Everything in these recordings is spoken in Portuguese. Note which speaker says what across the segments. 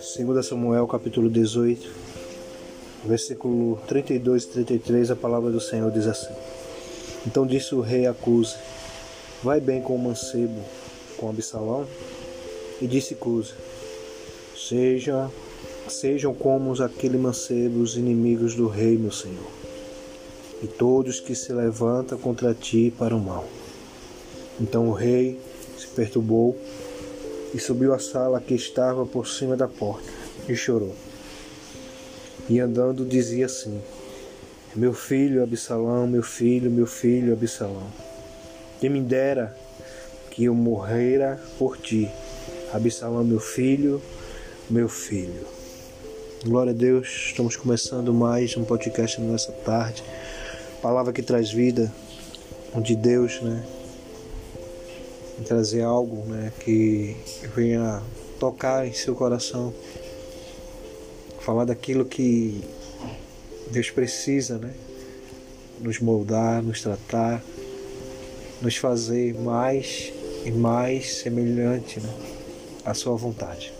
Speaker 1: Segundo Samuel capítulo 18, versículo 32 e 33, a palavra do Senhor diz assim: Então disse o rei a Cuse: Vai bem com o mancebo, com Absalão? E disse Cuse: Seja, sejam como aquele mancebo os inimigos do rei, meu senhor, e todos que se levantam contra ti para o mal. Então o rei se perturbou e subiu à sala que estava por cima da porta e chorou. E andando dizia assim: Meu filho Absalão, meu filho, meu filho Absalão, que me dera que eu morrera por ti. Absalão, meu filho, meu filho. Glória a Deus, estamos começando mais um podcast nessa tarde. Palavra que traz vida, onde Deus, né, trazer algo né, que venha tocar em seu coração, falar daquilo que Deus precisa, né? Nos moldar, nos tratar, nos fazer mais e mais semelhante né, à sua vontade.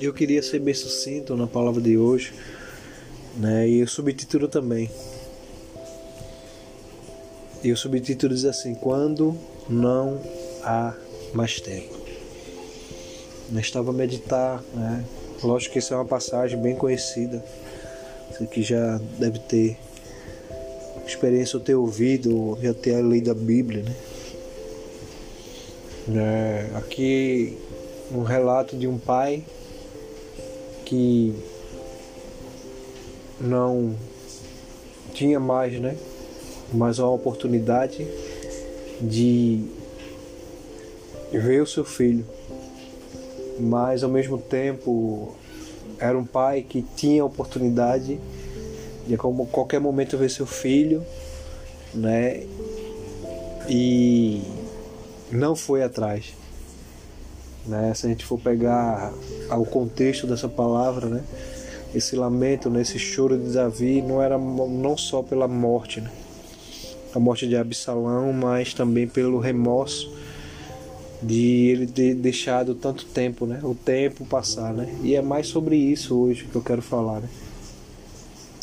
Speaker 1: Eu queria ser bem sucinto na palavra de hoje, né? E o subtítulo também. E o subtítulo diz assim: Quando não há mais tempo. Eu estava a meditar, né? Lógico que isso é uma passagem bem conhecida. Você que já deve ter experiência ou ter ouvido, ou já ter lido a Bíblia, né? É, aqui um relato de um pai que não tinha mais, né? Mais uma oportunidade de ver o seu filho, mas ao mesmo tempo era um pai que tinha a oportunidade de a qualquer momento ver seu filho, né? E não foi atrás. Né? Se a gente for pegar o contexto dessa palavra, né? Esse lamento, né? esse choro de Davi não era não só pela morte, né? A morte de Absalão, mas também pelo remorso de ele ter deixado tanto tempo, né? O tempo passar, né? E é mais sobre isso hoje que eu quero falar, né?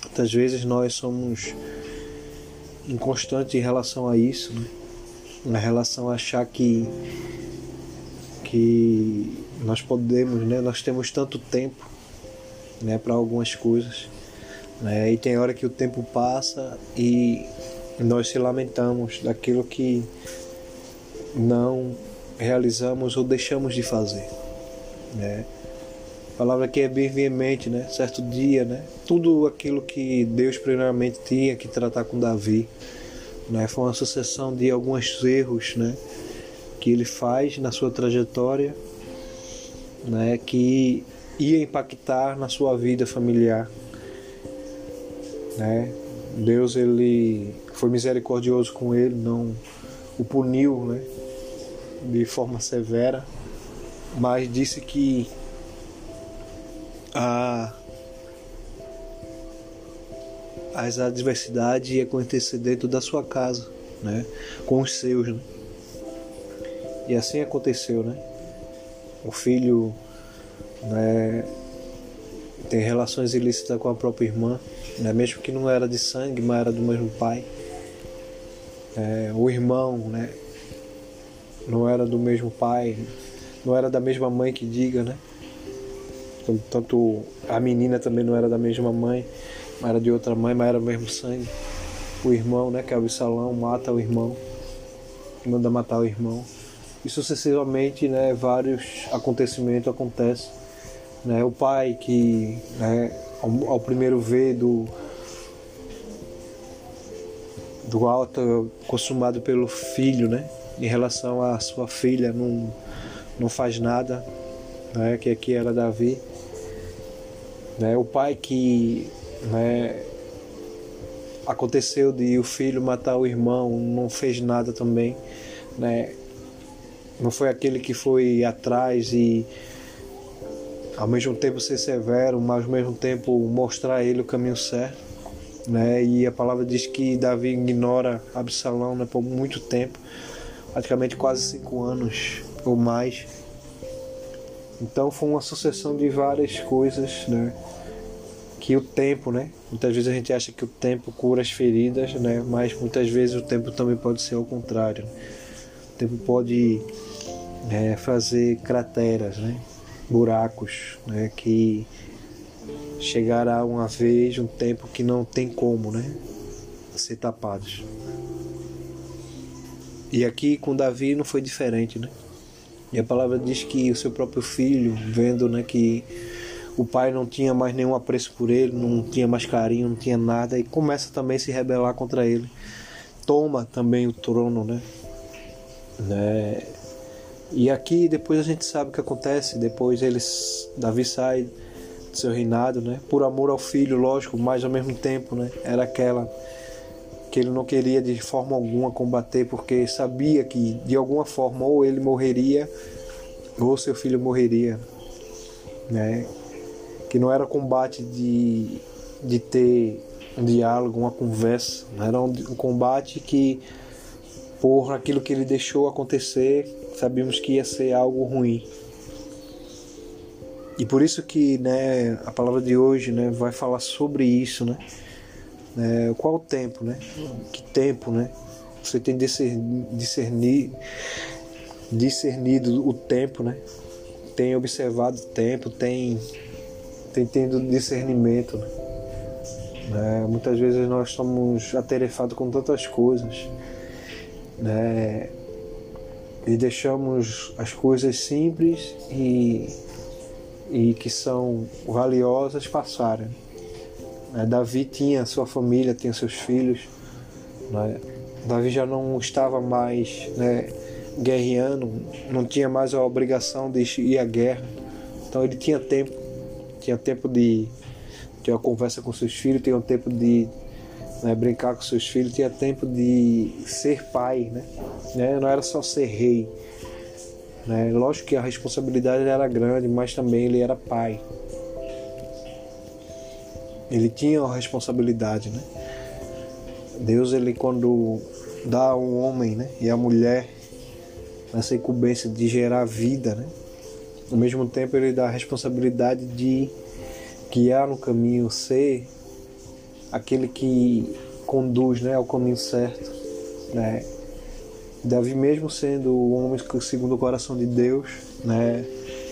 Speaker 1: Muitas vezes nós somos inconstantes em relação a isso, né? Na relação a achar que que nós podemos, né? Nós temos tanto tempo, né? Para algumas coisas, né? E tem hora que o tempo passa e nós se lamentamos daquilo que não realizamos ou deixamos de fazer, né? A palavra aqui é bem veemente, né? Certo dia, né? Tudo aquilo que Deus primeiramente tinha que tratar com Davi, né? Foi uma sucessão de alguns erros, né? Que ele faz na sua trajetória, né? Que ia impactar na sua vida familiar, né? Deus ele foi misericordioso com ele, não o puniu, né, de forma severa, mas disse que a as adversidades ia acontecer dentro da sua casa, né, com os seus, né? E assim aconteceu, né? O filho, né, tem relações ilícitas com a própria irmã, né? mesmo que não era de sangue, mas era do mesmo pai. É, o irmão, né? Não era do mesmo pai, não era da mesma mãe que diga, né? Tanto a menina também não era da mesma mãe, mas era de outra mãe, mas era mesmo sangue. O irmão, né, que é o Absalão, mata o irmão, manda matar o irmão. E sucessivamente, né, vários acontecimentos acontecem né? O pai que né, ao, ao primeiro ver do, do alto consumado pelo filho, né? Em relação à sua filha, não, não faz nada, né? Que aqui era Davi. Né? O pai que né, aconteceu de o filho matar o irmão, não fez nada também, né? Não foi aquele que foi atrás e ao mesmo tempo ser severo, mas ao mesmo tempo mostrar a ele o caminho certo. Né? E a palavra diz que Davi ignora Absalão né, por muito tempo, praticamente quase cinco anos ou mais. Então foi uma sucessão de várias coisas, né? Que o tempo, né? Muitas vezes a gente acha que o tempo cura as feridas, né? Mas muitas vezes o tempo também pode ser ao contrário. O tempo pode é, fazer crateras, né? Buracos, né? Que chegará uma vez um tempo que não tem como, né? Ser tapados. E aqui com Davi não foi diferente, né? E a palavra diz que o seu próprio filho, vendo né, que o pai não tinha mais nenhum apreço por ele, não tinha mais carinho, não tinha nada, e começa também a se rebelar contra ele. Toma também o trono, né? né? E aqui depois a gente sabe o que acontece, depois eles Davi sai do seu reinado, né? Por amor ao filho, lógico, mas ao mesmo tempo, né? Era aquela que ele não queria de forma alguma combater, porque sabia que de alguma forma ou ele morreria ou seu filho morreria, né? Que não era combate de, de ter um diálogo, uma conversa, era um, um combate que por aquilo que ele deixou acontecer, sabíamos que ia ser algo ruim. E por isso que, né, a palavra de hoje, né, vai falar sobre isso, né? É, qual o tempo, né? Que tempo, né? Você tem discernir, discernido o tempo, né? Tem observado o tempo, tem, tem tendo discernimento. Né? É, muitas vezes nós estamos atarefados com tantas coisas, né? E deixamos as coisas simples e, e que são valiosas passarem. Né? Davi tinha sua família, tinha seus filhos. Né? Davi já não estava mais né, guerreando, não tinha mais a obrigação de ir à guerra. Então ele tinha tempo, tinha tempo de ter uma conversa com seus filhos, tinha tempo de né, brincar com seus filhos, tinha tempo de ser pai, né? né? Não era só ser rei. Né? Lógico que a responsabilidade era grande, mas também ele era pai. Ele tinha a responsabilidade, né? Deus, ele quando dá ao homem né, e à mulher essa incumbência de gerar vida, né? Ao mesmo tempo, ele dá a responsabilidade de guiar no caminho, ser aquele que conduz né, ao caminho certo. Né? Davi, mesmo sendo o homem segundo o coração de Deus, né,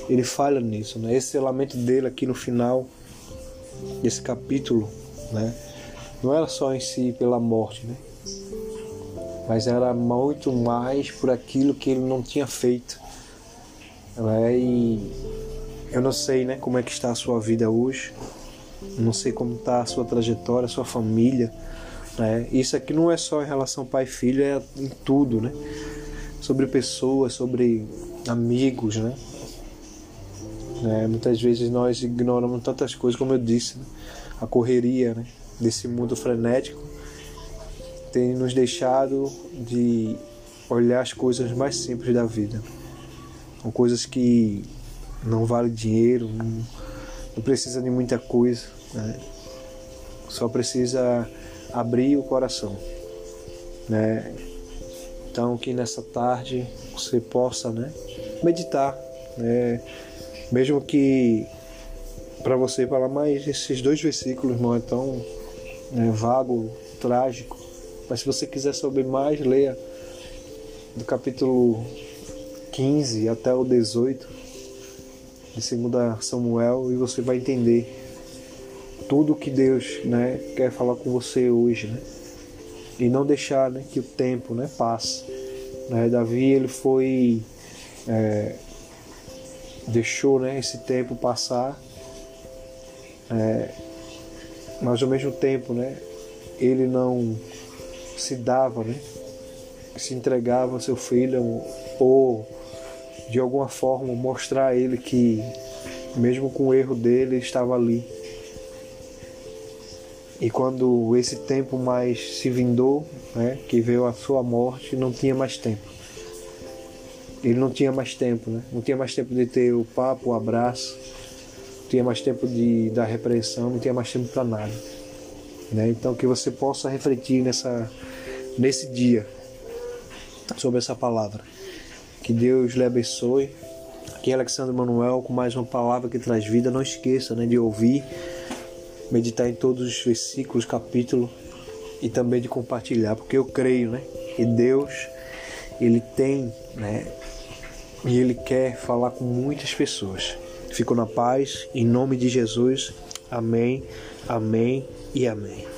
Speaker 1: ele falha nisso. Né? Esse lamento dele aqui no final esse capítulo, né? Não era só em si pela morte, né? Mas era muito mais por aquilo que ele não tinha feito. Né? E eu não sei, né, como é que está a sua vida hoje. Não sei como está a sua trajetória, a sua família. Né? Isso aqui não é só em relação pai e filho, é em tudo, né? Sobre pessoas, sobre amigos, né? Né? Muitas vezes nós ignoramos tantas coisas, como eu disse, né? a correria né? desse mundo frenético tem nos deixado de olhar as coisas mais simples da vida. São coisas que não valem dinheiro, não, não precisa de muita coisa, né? só precisa abrir o coração. Né? Então que nessa tarde você possa né, meditar, né, mesmo que para você falar, mas esses dois versículos não é tão né, vago, trágico. Mas se você quiser saber mais, leia do capítulo 15 até o 18 de 2 Samuel e você vai entender tudo que Deus né, quer falar com você hoje. Né? E não deixar né, que o tempo né, passe. Né? Davi ele foi é, deixou né, esse tempo passar, é, mas ao mesmo tempo né, ele não se dava, né, se entregava ao seu filho ou de alguma forma mostrar a ele que mesmo com o erro dele estava ali. E quando esse tempo mais se vindou, né, que veio a sua morte, não tinha mais tempo ele não tinha mais tempo, né? Não tinha mais tempo de ter o papo, o abraço, não tinha mais tempo de dar repreensão, não tinha mais tempo para nada, né? Então que você possa refletir nessa nesse dia, sobre essa palavra. Que Deus lhe abençoe. Aqui é Alexandre Manuel com mais uma palavra que traz vida. Não esqueça né, de ouvir, meditar em todos os versículos, capítulos e também de compartilhar, porque eu creio né, que Deus ele tem né, e ele quer falar com muitas pessoas. Fico na paz, em nome de Jesus. Amém, amém e amém.